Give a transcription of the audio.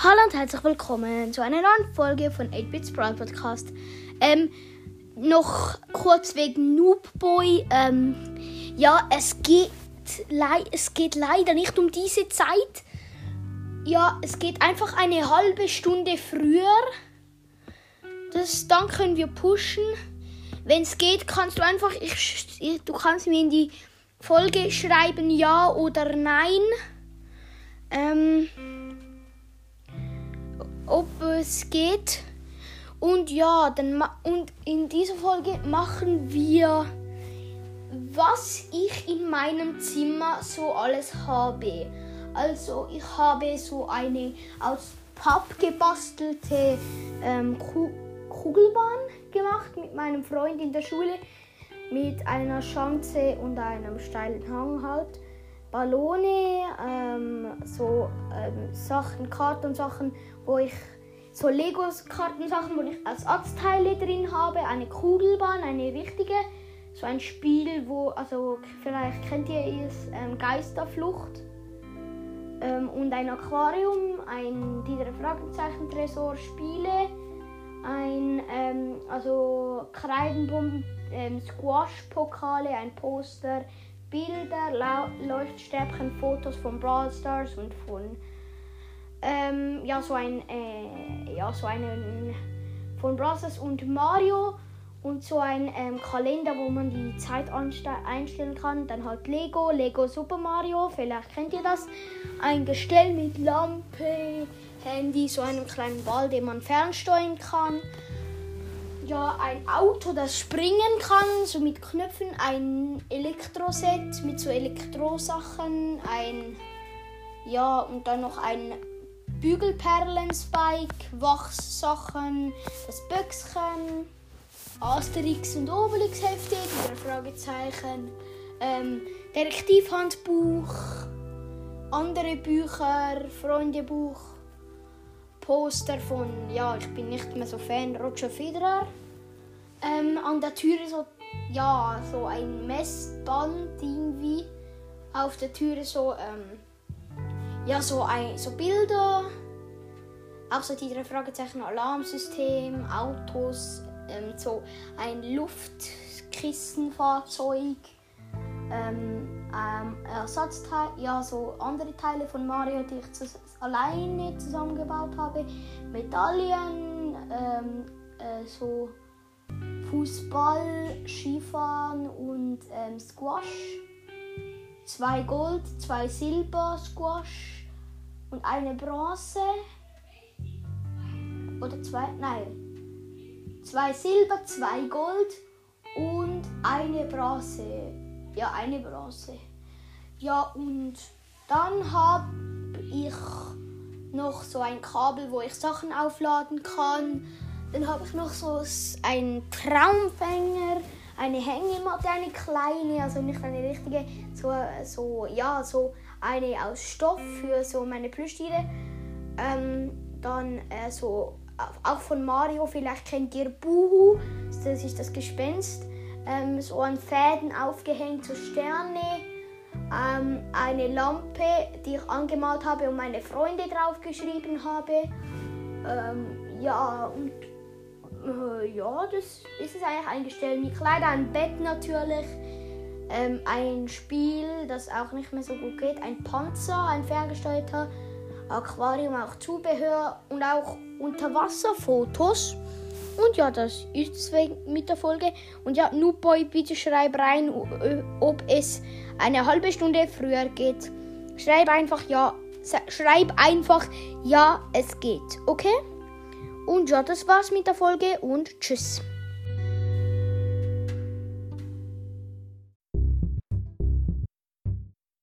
Hallo und herzlich willkommen zu einer neuen Folge von 8-Bits Brawl Podcast. Ähm, noch kurz wegen Noob Boy. Ähm, ja, es geht, es geht leider nicht um diese Zeit. Ja, es geht einfach eine halbe Stunde früher. Das, dann können wir pushen. Wenn es geht, kannst du einfach, ich, du kannst mir in die Folge schreiben ja oder nein. Ähm, ob es geht. Und ja, dann und in dieser Folge machen wir, was ich in meinem Zimmer so alles habe. Also ich habe so eine aus Papp gebastelte ähm, Kugelbahn gemacht mit meinem Freund in der Schule mit einer Schanze und einem steilen Hang halt. Ballone, ähm, so ähm, Sachen, Kartonsachen, wo ich so Legos Kartensachen, wo ich als Arztteile drin habe, eine Kugelbahn, eine richtige, so ein Spiel, wo, also vielleicht kennt ihr es, ähm, Geisterflucht. Ähm, und ein Aquarium, ein dieser Fragezeichen Tresor Spiele, ein ähm, also Kreidenbomben, ähm, Squash Pokale, ein Poster, Bilder, Leuchtstäbchen, Fotos von Brawl Stars und von ähm, ja so ein äh, ja so einen von Brawl Stars und Mario und so ein ähm, Kalender, wo man die Zeit einstellen kann. Dann halt Lego, Lego Super Mario, vielleicht kennt ihr das. Ein Gestell mit Lampe, Handy, so einem kleinen Ball, den man fernsteuern kann ja, ein Auto, das springen kann, so mit Knöpfen, ein Elektroset mit so Elektrosachen, ein ja und dann noch ein Bügelperlen-Spike, Wachssachen, das Böckchen, Asterix und Obelix Hefte, wieder Fragezeichen, ähm, Detektivhandbuch, andere Bücher, Freundebuch Poster von, ja, ich bin nicht mehr so Fan, Roger Federer. Ähm, an der Tür so, ja, so ein Messband irgendwie. Auf der Tür so, ähm, ja, so, ein, so Bilder. Auch so die drei Fragezeichen Alarmsystem, Autos, ähm, so ein Luftkissenfahrzeug. Ähm, ähm, Ersatzteile, ja, so andere Teile von Mario, die ich zus alleine zusammengebaut habe. Medaillen, ähm, äh, so Fußball, Skifahren und ähm, Squash. Zwei Gold, zwei Silber Squash und eine Bronze. Oder zwei, nein. Zwei Silber, zwei Gold und eine Bronze ja, eine Bronze. Ja, und dann habe ich noch so ein Kabel, wo ich Sachen aufladen kann. Dann habe ich noch so einen Traumfänger, eine Hängematte, eine kleine, also nicht eine richtige, so, so ja, so eine aus Stoff für so meine Plüschtiere. Ähm, dann äh, so auch von Mario, vielleicht kennt ihr Buhu, das ist das Gespenst ähm, so an Fäden aufgehängt, so Sterne, ähm, eine Lampe, die ich angemalt habe und meine Freunde draufgeschrieben habe. Ähm, ja, und äh, ja, das ist es eigentlich eingestellt. Mit Kleider, ein Bett natürlich. Ähm, ein Spiel, das auch nicht mehr so gut geht. Ein Panzer, ein ferngesteuerter Aquarium, auch Zubehör und auch Unterwasserfotos. Und ja, das ist es mit der Folge. Und ja, Noobboy, bitte schreib rein, ob es eine halbe Stunde früher geht. Schreib einfach ja. Schreib einfach ja, es geht. Okay? Und ja, das war's mit der Folge und tschüss.